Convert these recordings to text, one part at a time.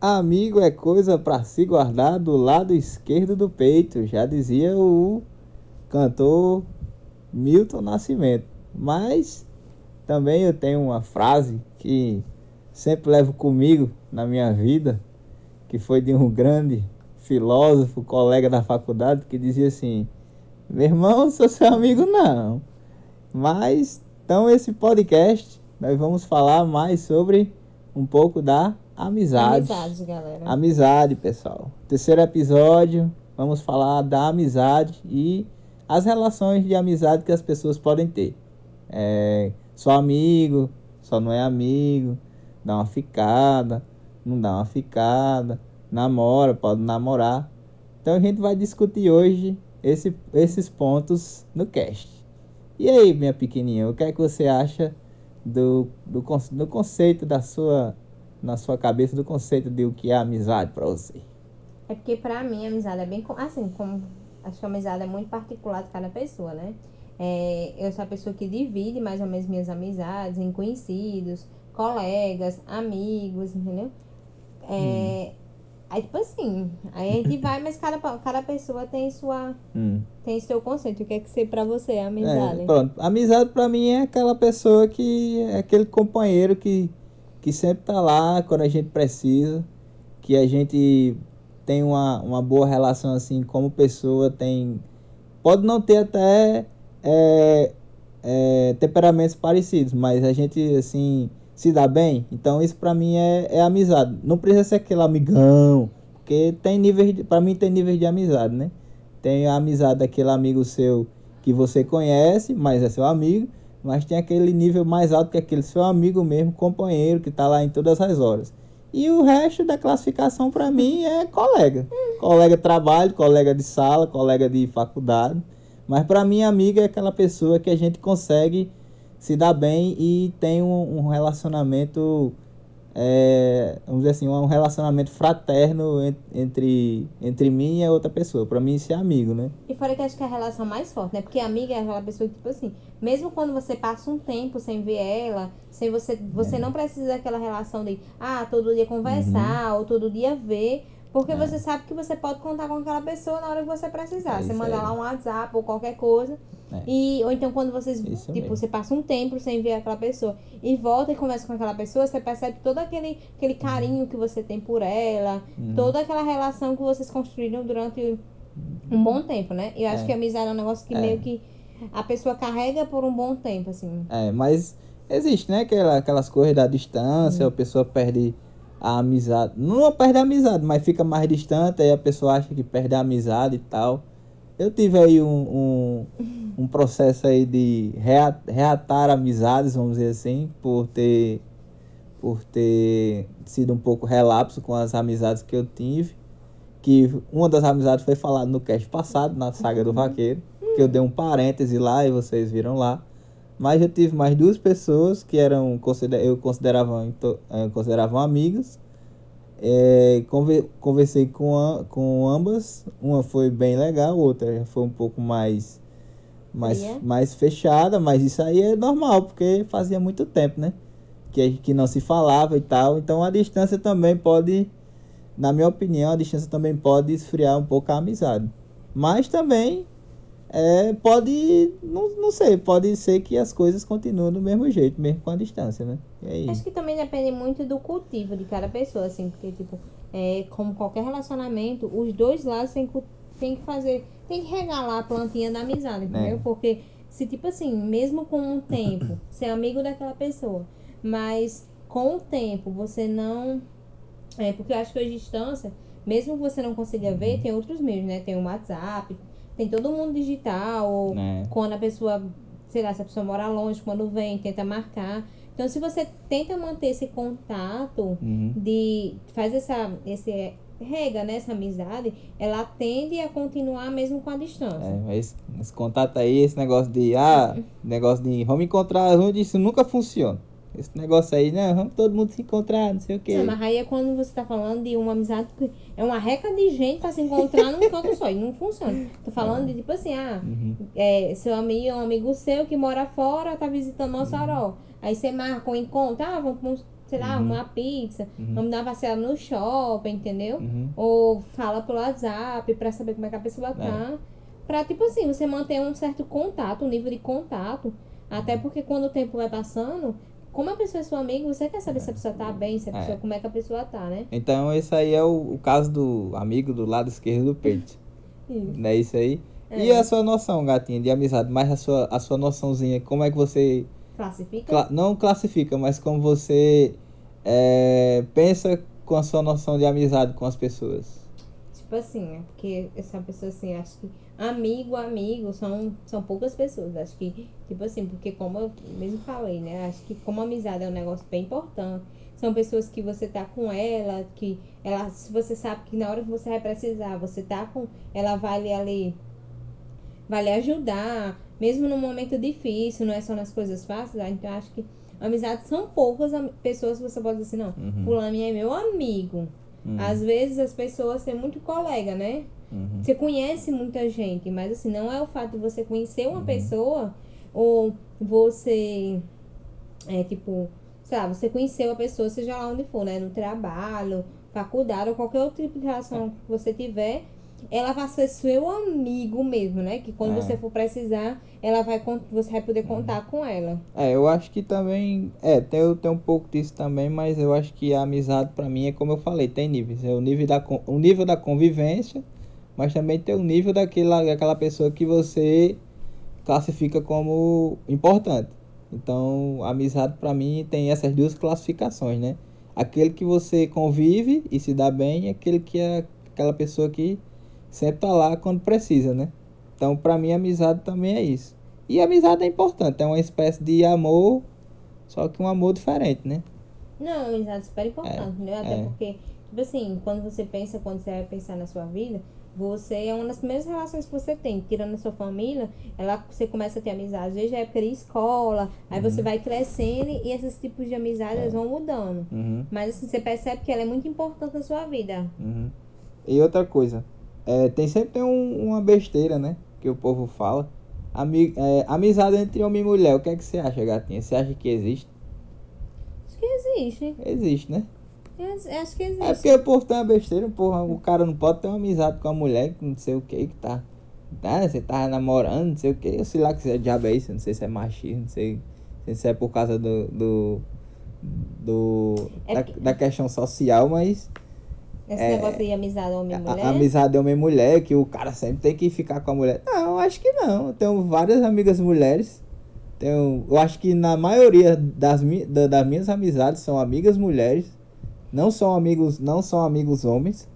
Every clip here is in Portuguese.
Amigo é coisa para se guardar do lado esquerdo do peito, já dizia o cantor Milton Nascimento. Mas também eu tenho uma frase que sempre levo comigo na minha vida, que foi de um grande filósofo, colega da faculdade, que dizia assim: Meu irmão, sou seu amigo, não. Mas, então, esse podcast, nós vamos falar mais sobre um pouco da amizade. Amizade, galera. Amizade, pessoal. Terceiro episódio, vamos falar da amizade e as relações de amizade que as pessoas podem ter. É, só amigo, só não é amigo, dá uma ficada, não dá uma ficada, namora, pode namorar. Então a gente vai discutir hoje esse, esses pontos no cast. E aí, minha pequenininha, o que é que você acha do, do, do conceito da sua, na sua cabeça, do conceito de o que é amizade para você? É porque pra mim a amizade é bem. Assim, como. Acho que a amizade é muito particular de cada pessoa, né? É, eu sou a pessoa que divide mais ou menos minhas amizades em conhecidos, colegas, amigos, entendeu? É, hum. Aí, tipo assim, aí a gente vai, mas cada, cada pessoa tem sua. Hum. Tem seu conceito. O que é que ser pra você a amizade? É, pronto. Amizade pra mim é aquela pessoa que. É aquele companheiro que, que sempre tá lá quando a gente precisa. Que a gente tem uma, uma boa relação assim como pessoa, tem. Pode não ter até é, é, temperamentos parecidos, mas a gente assim se dá bem. Então isso para mim é, é amizade. Não precisa ser aquele amigão, porque tem níveis, para mim tem níveis de amizade, né? Tem a amizade daquele amigo seu que você conhece, mas é seu amigo, mas tem aquele nível mais alto que aquele seu amigo mesmo, companheiro que tá lá em todas as horas. E o resto da classificação para mim é colega. Colega de trabalho, colega de sala, colega de faculdade. Mas para mim, amiga é aquela pessoa que a gente consegue se dá bem e tem um, um relacionamento, é, vamos dizer assim, um relacionamento fraterno entre, entre mim e a outra pessoa. Para mim, isso é amigo, né? E fora que acho que é a relação mais forte, né? Porque amiga é aquela pessoa que, tipo assim, mesmo quando você passa um tempo sem ver ela, sem você, você é. não precisa daquela relação de, ah, todo dia conversar uhum. ou todo dia ver. Porque é. você sabe que você pode contar com aquela pessoa na hora que você precisar. É você manda lá um WhatsApp ou qualquer coisa. É. E, ou então quando vocês, Isso tipo, mesmo. você passa um tempo sem ver aquela pessoa e volta e conversa com aquela pessoa, você percebe todo aquele, aquele carinho que você tem por ela, uhum. toda aquela relação que vocês construíram durante um bom tempo, né? Eu acho é. que a amizade é um negócio que é. meio que a pessoa carrega por um bom tempo, assim. É, mas existe, né? Aquela, aquelas coisas da distância, uhum. a pessoa perde a amizade. Não perde a amizade, mas fica mais distante, aí a pessoa acha que perde a amizade e tal. Eu tive aí um, um, um processo aí de reatar amizades, vamos dizer assim, por ter, por ter sido um pouco relapso com as amizades que eu tive. Que uma das amizades foi falada no cast passado, na saga do vaqueiro, que eu dei um parêntese lá e vocês viram lá. Mas eu tive mais duas pessoas que eram eu considerava, eu considerava amigas é, conversei com, a, com ambas, uma foi bem legal, outra foi um pouco mais, mais, mais fechada, mas isso aí é normal, porque fazia muito tempo, né? Que, que não se falava e tal. Então a distância também pode, na minha opinião, a distância também pode esfriar um pouco a amizade. Mas também é, pode, não, não sei, pode ser que as coisas continuem do mesmo jeito, mesmo com a distância, né? Acho que também depende muito do cultivo de cada pessoa, assim, porque, tipo, é, como qualquer relacionamento, os dois lados têm, tem que fazer, tem que regalar a plantinha da amizade, entendeu? É. Porque se, tipo assim, mesmo com o tempo, ser amigo daquela pessoa, mas com o tempo você não. É, porque eu acho que a distância, mesmo que você não consiga ver, uhum. tem outros meios, né? Tem o WhatsApp, tem todo mundo digital, ou é. quando a pessoa, sei lá, se a pessoa mora longe, quando vem, tenta marcar. Então, se você tenta manter esse contato, uhum. de faz essa, esse rega nessa né, amizade, ela tende a continuar mesmo com a distância. É, esse, esse contato aí, esse negócio de, ah, negócio de vamos encontrar juntos, isso nunca funciona. Esse negócio aí, né? Vamos todo mundo se encontrar, não sei o quê. Não, mas aí é quando você tá falando de uma amizade que é uma reca de gente pra se encontrar num canto só. E não funciona. Tô falando de tipo assim, ah, uhum. é, seu amigo é um amigo seu que mora fora, tá visitando Mossoró. Uhum. Aí você marca um encontro, ah, vamos sei lá, Uhum. uma pizza, Uhum. vamos dar uma passeada no shopping, entendeu? Uhum. Ou fala pelo WhatsApp pra saber como é que a pessoa tá. Pra, tipo assim, você manter um certo contato, um nível de contato. Até porque quando o tempo vai passando, como a pessoa é sua amiga, você quer saber se a pessoa tá bem, se a É. pessoa, como é que a pessoa tá, né? Então esse aí é o, o caso do amigo do lado esquerdo do peito. Isso. Não é isso aí? E É. a sua noção, gatinha, de amizade? Mais a sua, a sua noçãozinha, como é que você. Classifica? cla- não classifica, mas como você é, pensa com a sua noção de amizade com as pessoas? Tipo assim, é porque essa pessoa assim, acho que amigo, amigo são, são poucas pessoas. Acho que, tipo assim, porque como eu mesmo falei, né? Acho que como amizade é um negócio bem importante. São pessoas que você tá com ela, que ela, se você sabe que na hora que você vai precisar, você tá com. Ela vai lhe ali. Vai lhe ajudar. Mesmo num momento difícil, não é só nas coisas fáceis. ah, Então acho que amizades são poucas pessoas que você pode dizer assim, não, Uhum. fulano é meu amigo. Hum, Às vezes as pessoas têm muito colega, né? Uhum. Você conhece muita gente, mas assim, não é o fato de você conhecer Uhum. uma pessoa ou você é tipo, sei lá, você conheceu a pessoa, seja lá onde for, né? No trabalho, faculdade ou qualquer outro tipo de relação que você tiver, ela vai ser seu amigo mesmo, né? Que quando É. você for precisar, ela vai você vai poder contar com ela. É, eu acho que também. É, tem, tem um pouco disso também, mas eu acho que a amizade pra mim é como eu falei, tem níveis. É o nível da, o nível da convivência, mas também tem o nível daquela, daquela pessoa que você classifica como importante. Então, a amizade pra mim tem essas duas classificações, né? Aquele que você convive e se dá bem, e aquele que é aquela pessoa que sempre tá lá quando precisa, né? Então, pra mim, amizade também é isso. E amizade é importante, é uma espécie de amor, só que um amor diferente, né? Não, amizade é super importante, É, né? Até é. porque, tipo assim, quando você pensa, quando você vai pensar na sua vida, você é uma das primeiras relações que você tem. Tirando a sua família, ela, você começa a ter amizade desde a época de escola, aí Uhum. você vai crescendo e esses tipos de amizades É. vão mudando. Uhum, Mas assim, você percebe que ela é muito importante na sua vida. uhum. E outra coisa, é, tem sempre tem um- uma besteira, né? Que o povo fala. Ami, é, amizade entre homem e mulher, o que é que você acha, gatinha? Você acha que existe? Que existe. Existe, né? Eu acho- acho que É existe. porque o povo tem uma besteira, porra, o cara não pode ter uma amizade com a mulher que não sei o que que tá. Tá, você tá namorando, não sei o que, eu sei lá que é diabo é isso, não sei se é machismo, não sei, sei se é por causa do. do, do É da, porque- da questão social, mas Esse é, negócio de amizade homem-mulher. amizade é homem e mulher, que o cara sempre tem que ficar com a mulher. Não, acho que não. Eu tenho várias amigas mulheres. Tenho, eu acho que na maioria das, da- das minhas amizades são amigas mulheres. Não são amigos, não são amigos homens.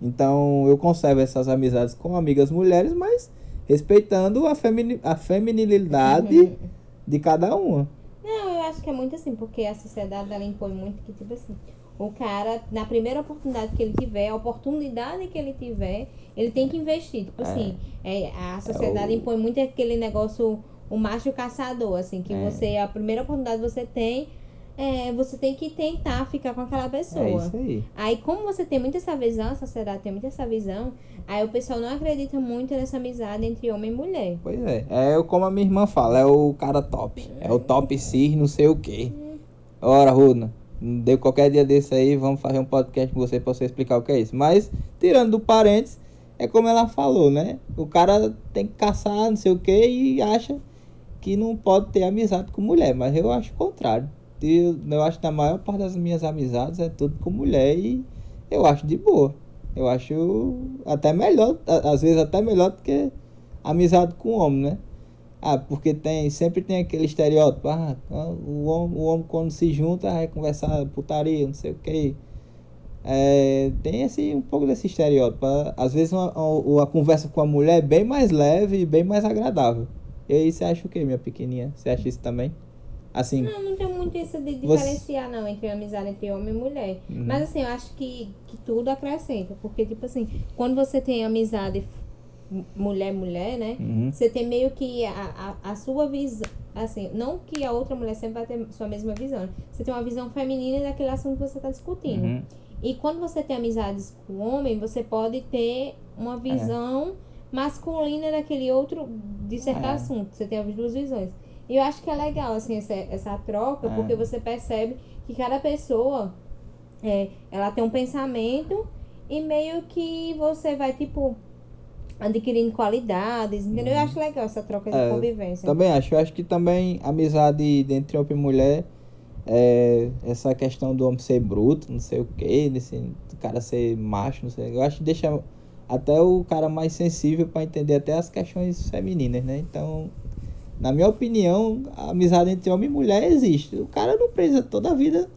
Então eu conservo essas amizades com amigas mulheres, mas respeitando a, femini, a feminilidade de cada uma. Não, eu acho que é muito assim, porque a sociedade ela impõe muito que, tipo assim, o cara, na primeira oportunidade que ele tiver, a oportunidade que ele tiver, ele tem que investir. Tipo É. assim, é, a sociedade o- impõe muito aquele negócio, o macho caçador, assim, que É. você, a primeira oportunidade que você tem, é, você tem que tentar ficar com aquela pessoa. É isso aí. Aí, como você tem muito essa visão, a sociedade tem muito essa visão, aí o pessoal não acredita muito nessa amizade entre homem e mulher. Pois é, é como a minha irmã fala, é o cara top. É o top cis, não sei o que. Ora, Runa, deu qualquer dia desse aí, vamos fazer um podcast com você pra você explicar o que é isso. Mas, tirando do parênteses, é como ela falou, né? O cara tem que caçar, não sei o que, e acha que não pode ter amizade com mulher. Mas eu acho o contrário. Eu, eu acho que na maior parte das minhas amizades é tudo com mulher e eu acho de boa. Eu acho até melhor, a- às vezes até melhor do que amizade com homem, né? Ah, porque tem, sempre tem aquele estereótipo, ah, o homem, o homem quando se junta vai conversar putaria, não sei o que. É, tem esse, um pouco desse estereótipo. Às vezes uma, uma, a conversa com a mulher é bem mais leve e bem mais agradável. E aí você acha o que, minha pequenininha? Você acha isso também? Assim, Não, não tem muito isso de Você- diferenciar, não, entre amizade entre homem e mulher. Uhum. Mas assim, eu acho que, que tudo acrescenta. Porque, tipo assim, quando você tem amizade mulher-mulher, né? Uhum. Você tem meio que a, a, a sua visão. Assim, não que a outra mulher sempre vai ter sua mesma visão. Você tem uma visão feminina daquele assunto que você está discutindo. Uhum. E quando você tem amizades com homem, você pode ter uma visão masculina daquele outro, de certo É. assunto. Você tem as duas visões. E eu acho que é legal, assim, essa, essa troca, É. porque você percebe que cada pessoa, é, ela tem um pensamento e meio que você vai, tipo, adquirindo qualidades, entendeu? Eu acho legal essa troca de É, convivência. Também acho. Eu acho que também amizade entre homem e mulher é essa questão do homem ser bruto, não sei o que, desse do cara ser macho, não sei. Eu acho que deixa até o cara mais sensível para entender até as questões femininas, né? Então, na minha opinião, a amizade entre homem e mulher existe. O cara não precisa toda a vida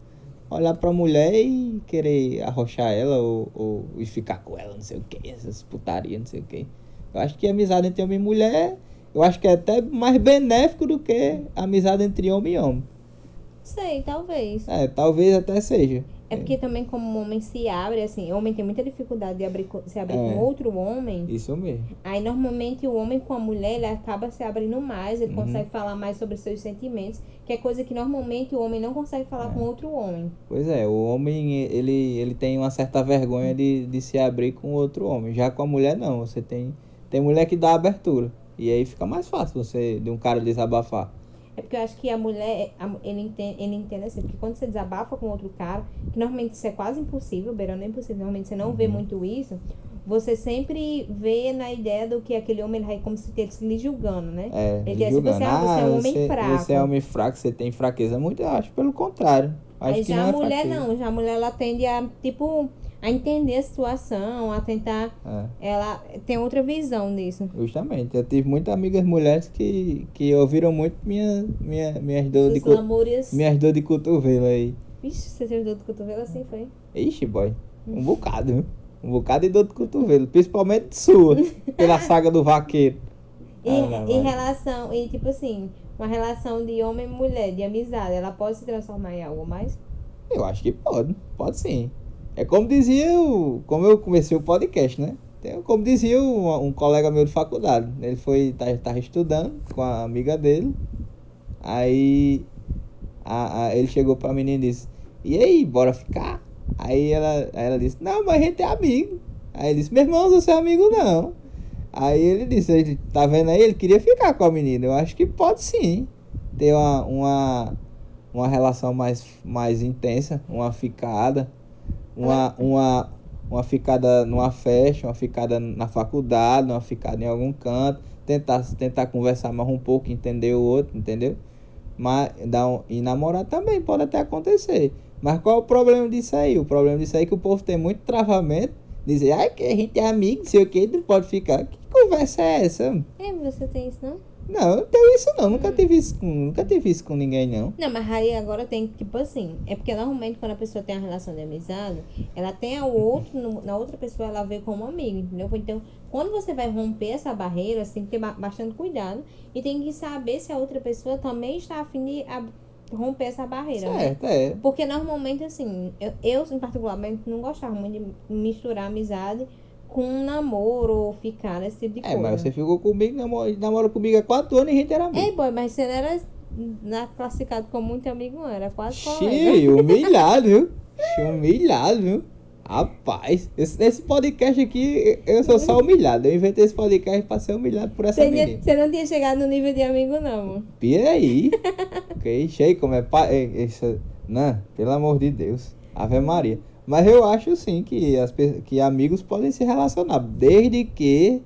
olhar pra mulher e querer arrochar ela ou, ou e ficar com ela, não sei o que, essas putarias, não sei o que. Eu acho que a amizade entre homem e mulher, eu acho que é até mais benéfico do que a amizade entre homem e homem. Sei, talvez. É, talvez até seja. É porque também como o homem se abre, assim, o homem tem muita dificuldade de abrir, se abrir É. com outro homem. Isso mesmo. Aí normalmente o homem com a mulher, ele acaba se abrindo mais, ele Uhum. consegue falar mais sobre seus sentimentos, que é coisa que normalmente o homem não consegue falar É. com outro homem. Pois é, o homem, ele, ele tem uma certa vergonha de, de se abrir com outro homem. Já com a mulher, não. Você tem, tem mulher que dá abertura. E aí fica mais fácil você, de um cara desabafar. É porque eu acho que a mulher, a- ele entende, ele entende assim, porque quando você desabafa com outro cara, que normalmente isso é quase impossível, beirando é impossível, normalmente você não vê Uhum. muito isso, você sempre vê na ideia do que aquele homem vai como se estivesse lhe julgando, né? É, Ele dizer, julgando. você é- você é um ah, homem você, fraco." você é homem fraco, você tem fraqueza. Muito, eu acho pelo contrário. Acho Aí já a é mulher fraqueza. não, já a mulher ela tende a, tipo, a entender a situação, a tentar. É. Ela tem outra visão disso. Justamente, eu tive muitas amigas mulheres que, que ouviram muito minha, minha, minhas dores de, lamúrias. minhas dor de cotovelo aí. Vixe, você teve dor do cotovelo assim, foi? Ixi, boy, um bocado, viu? Um bocado de dor de cotovelo, principalmente sua, pela saga do vaqueiro. E, Ah, e vai. relação, e tipo assim, uma relação de homem e mulher, de amizade, ela pode se transformar em algo mais? Eu acho que pode, pode sim. É como dizia o. Como eu comecei o podcast, né? Tem, como dizia um, um colega meu de faculdade. Ele foi. Tava, tava estudando com a amiga dele. Aí a, a- ele chegou pra menina e disse, e aí, bora ficar? Aí ela, ela disse, não, mas a gente é amigo. Aí ele disse, meu irmão, você é amigo não. Aí ele disse, tá vendo aí? Ele queria ficar com a menina. Eu acho que pode sim ter uma, uma, uma relação mais, mais intensa, uma ficada, uma, uma, uma ficada numa festa, uma ficada na faculdade, uma ficada em algum canto, tentar, tentar conversar mais um pouco, entender o outro, entendeu? Mas dá um, e namorar também pode até acontecer. Mas qual é o problema disso aí? O problema disso aí é que o povo tem muito travamento. Dizer, ai, que a gente é amigo, sei o que, não pode ficar. Que conversa é essa? É, você tem isso, não? Não, não tenho isso não. Nunca tive isso com, nunca tive isso com ninguém, não. Não, mas aí agora tem, tipo assim, é porque normalmente quando a pessoa tem uma relação de amizade, ela tem ao outro, no- na outra pessoa ela vê como amigo, entendeu? Então, quando você vai romper essa barreira, você tem que ter ba- bastante cuidado e tem que saber se a outra pessoa também está afim de ab- romper essa barreira, né? Certo, é. Porque normalmente, assim, eu, eu particularmente não gostava muito de misturar amizade com um namoro ou ficar, esse tipo de É, coisa. mas você ficou comigo, namora, namora comigo há quatro anos e a gente era amigo. Ei, boy, mas você não era na, classificado como muito amigo, não, era quase. Xiii, humilhado, viu? Humilhado, viu? Rapaz, esse, esse podcast aqui, eu sou só humilhado. Eu inventei esse podcast pra ser humilhado por essa Você, menina. você não tinha chegado no nível de amigo, não, amor. Pira aí. ok, cheio como é pa... é, Não, pelo amor de Deus. Ave Maria. Mas eu acho sim que, as, que amigos podem se relacionar, desde que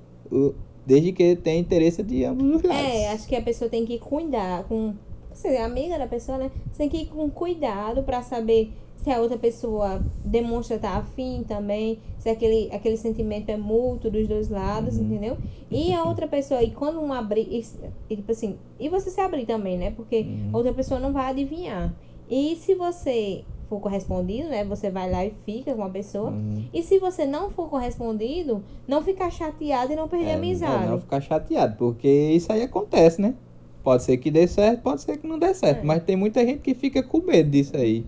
desde que tenha interesse de ambos os lados. É, acho que a pessoa tem que cuidar com. Você é amiga da pessoa, né? Você tem que ir com cuidado pra saber se a outra pessoa demonstra estar afim também, se aquele, aquele sentimento é mútuo dos dois lados, Uhum. entendeu? E a outra pessoa, e quando um abrir, e, e tipo assim, e você se abrir também, né? Porque Uhum. a outra pessoa não vai adivinhar. E se você for correspondido, né? Você vai lá e fica com a pessoa. Uhum. E se você não for correspondido, não ficar chateado e não perder a É, amizade. é, não ficar chateado, porque isso aí acontece, né? Pode ser que dê certo, pode ser que não dê certo. É. Mas tem muita gente que fica com medo disso aí.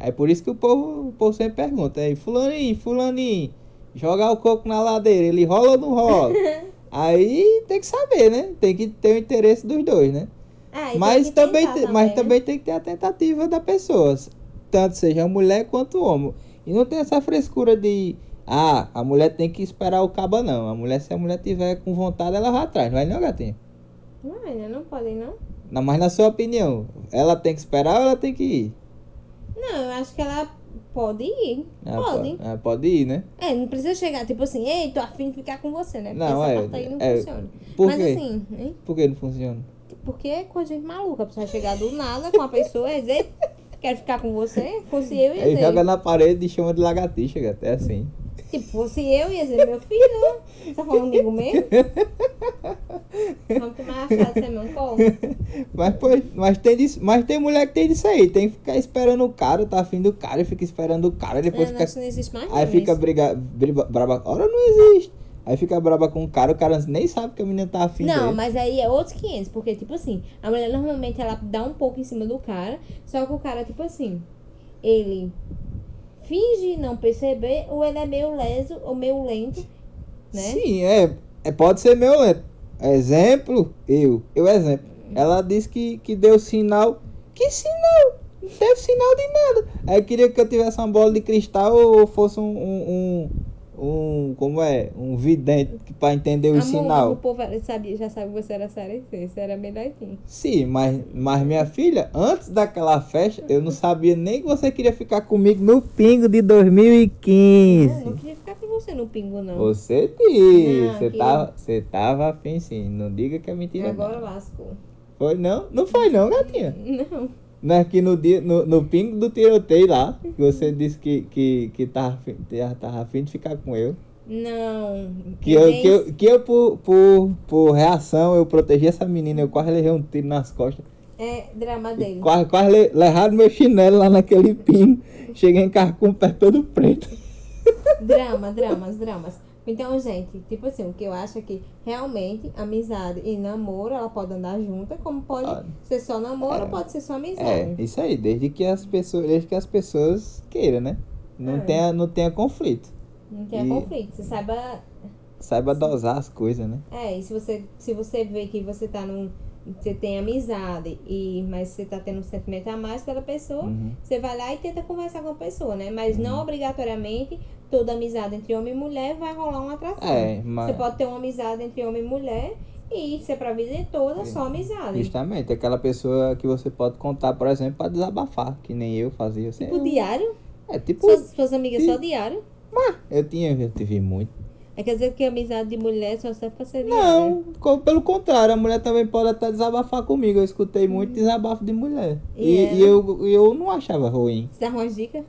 É por isso que o povo, o povo sempre pergunta, aí, fulaninho, fulaninho, jogar o coco na ladeira, ele rola ou não rola? aí tem que saber, né? Tem que ter o interesse dos dois, né? Ah, Mas também, tentar te- mas né? também tem que ter a tentativa da pessoa. Tanto seja a mulher quanto homem. E não tem essa frescura de. Ah, a mulher tem que esperar o caba, não. A mulher, se a mulher tiver com vontade, ela vai atrás. Não vai não, gatinha? Não, ainda não podem, não? Não, mas na sua opinião, ela tem que esperar ou ela tem que ir? Não, eu acho que ela pode ir. Ela pode. po- ela pode ir, né? É, não precisa chegar, tipo assim, ei, tô afim de ficar com você, né? Porque Não, essa é- parte aí não é- funciona. por Mas quê? assim, hein? Por que não funciona? porque é coisa de gente maluca. A pessoa chegar do nada com a pessoa e dizer, quero ficar com você. Fosse eu, Aí dizer. joga na parede e chama de lagartixa. É assim. Tipo, fosse eu, ia dizer, meu filho, você tá falando comigo mesmo? Vamos tomar chá de semana como? Mas, pois, mas, tem disso- mas tem mulher que tem disso aí. Tem que ficar esperando o cara, tá afim do cara e fica esperando o cara. Depois Não, fica. não existe mais Aí fica isso. briga, briga, braba. Ora, não existe. Aí fica braba com o cara, o cara nem sabe que a menina tá afim Não, dele. mas aí é outros 500, porque, tipo assim, a mulher normalmente ela dá um pouco em cima do cara, só que o cara, tipo assim, ele finge não perceber, ou ele é meio leso, ou meio lento, né? Sim, é, é. Pode ser meu lento. Exemplo, eu. Eu exemplo. Ela disse que, que deu sinal. Que sinal? Não teve sinal de nada. Aí queria que eu tivesse uma bola de cristal ou fosse um. um, um, um- como é? Um vidente que- pra entender o Amor, sinal. o povo sabia, já sabe que você era você era melhorzinho. Sim, mas, mas minha filha, antes daquela festa, eu não sabia nem que você queria ficar comigo no pingo de Eu 2015. não queria ficar com você no pingo, não. Você disse, Não, você queria- tava, você tava afim sim, não diga que é mentira Agora não. lascou. Foi não? Não foi não, gatinha. Não. Não é que no, dia, no, no pingo do tiroteio lá, que você disse que, que, que tava, afim- tava, afim de ficar com eu. Não. Que eu, que eu, que eu por, por, por reação, eu protegi essa menina, eu quase levei um tiro nas costas. É drama dele. Quase, quase le, levaram meu chinelo lá naquele pingo. Cheguei em casa com o pé todo preto. Drama, dramas, dramas. Então, gente, tipo assim, o que eu acho é que realmente amizade e namoro, ela pode andar junta, como pode Pode. ser só namoro, É. ou pode ser só É, amizade. isso aí, desde que as pessoas, desde que as pessoas queiram, né? Não, É. tenha, não tenha conflito. Não tem E- conflito. Você saiba. Saiba dosar as coisas, né? É, e se você, se você vê que você tá num. Você tem amizade, e, mas você tá tendo um sentimento a mais pela pessoa, Uhum. você vai lá e tenta conversar com a pessoa, né? Mas não obrigatoriamente toda amizade entre homem e mulher vai rolar uma atração. É, mas Você pode ter uma amizade entre homem e mulher e ser pra vida toda só amizade. justamente aquela pessoa que você pode contar, por exemplo, pra desabafar, que nem eu fazia. Assim, Tipo diário? É tipo. Suas, suas amigas Sim. só diário? Eu tinha, eu tive muito. É quer dizer que a amizade de mulher só serve pra ser? Não, pelo contrário, a mulher também pode até desabafar comigo. Eu escutei muito desabafo de mulher. E, E é, e eu, eu não achava ruim. Você dá umas dicas?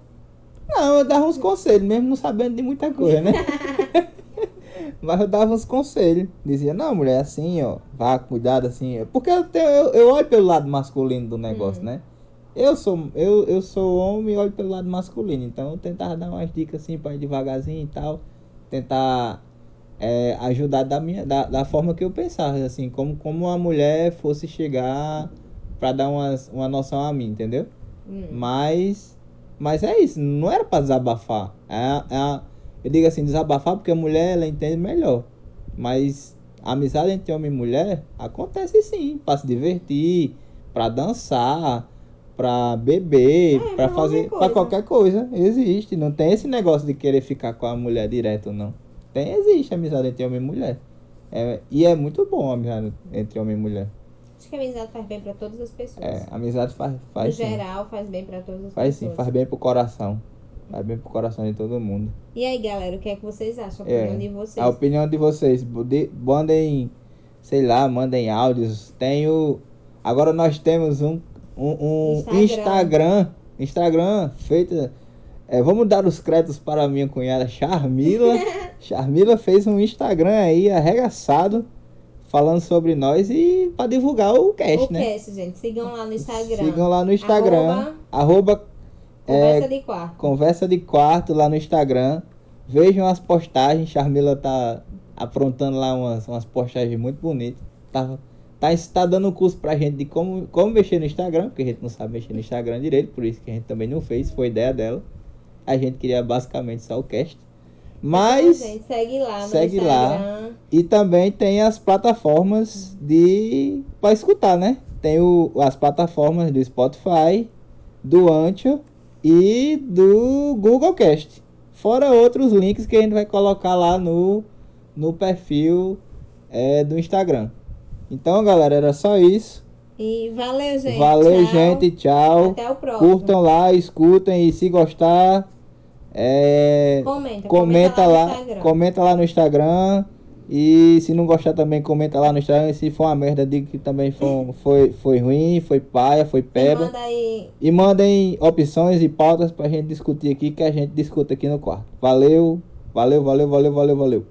Não, eu dava uns conselhos, mesmo não sabendo de muita coisa, né? Mas eu dava uns conselhos. Dizia, não, mulher, assim, ó, vá, cuidado assim. Porque eu, tenho, eu, eu olho pelo lado masculino do negócio, Hum. né? Eu sou, eu, eu sou homem e olho pelo lado masculino. Então eu tentava dar umas dicas assim pra ir devagarzinho e tal. Tentar é, ajudar da, minha, da, da forma que eu pensava, assim, como, como a mulher fosse chegar pra dar umas, uma noção a mim, entendeu? Hum. Mas, mas é isso, não era pra desabafar. É, é eu digo assim, desabafar porque a mulher ela entende melhor. Mas a amizade entre homem e mulher acontece sim, pra se divertir, pra dançar, pra beber, É, pra fazer, qualquer pra coisa. qualquer coisa. Existe, não tem esse negócio de querer ficar com a mulher direto não. Tem, existe amizade entre homem e mulher. É, e é muito bom a amizade entre homem e mulher. Acho que a amizade faz bem pra todas as pessoas. É, a amizade faz, no faz sim. geral, faz bem pra todas as Faz sim, pessoas. faz bem pro coração. Faz bem pro coração de todo mundo. E aí, galera, o que é que vocês acham? A É, opinião de vocês? A opinião de vocês. Mandem, sei lá, mandem áudios. Tem o. Agora nós temos um, um, um Instagram. Instagram. Instagram feito. é, vamos dar os créditos para a minha cunhada Charmila. Charmila fez um Instagram aí arregaçado. Falando sobre nós e para divulgar o cast, o né? cast, gente. Sigam lá no Instagram. Sigam lá no Instagram. Arroba Arroba Conversa é, de quarto. Conversa de quarto lá no Instagram. Vejam as postagens. Charmila tá aprontando lá umas, umas postagens muito bonitas. Tá, tá, tá dando um curso pra gente de como, como mexer no Instagram, porque a gente não sabe mexer no Instagram direito, por isso que a gente também não fez, foi ideia dela. A gente queria basicamente só o cast. Mas. Então, gente, segue lá no segue lá. Instagram. E também tem as plataformas de para escutar, né? Tem o, as plataformas do Spotify, do Anchor e do Google Cast. Fora outros links que a gente vai colocar lá no, no perfil é, do Instagram. Então, galera, era só isso. E valeu, gente. Valeu, tchau. gente. Tchau. Até o próximo. Curtam lá, escutem e se gostar, é, Comenta, comenta, comenta lá no lá, Instagram. comenta lá no Instagram. E se não gostar também, comenta lá no Instagram. E se for uma merda, diga que também foi, foi, foi ruim, foi paia, foi E peba. manda aí. E mandem opções e pautas pra gente discutir aqui, que a gente discuta aqui no quarto. Valeu, valeu, valeu, valeu, valeu, valeu.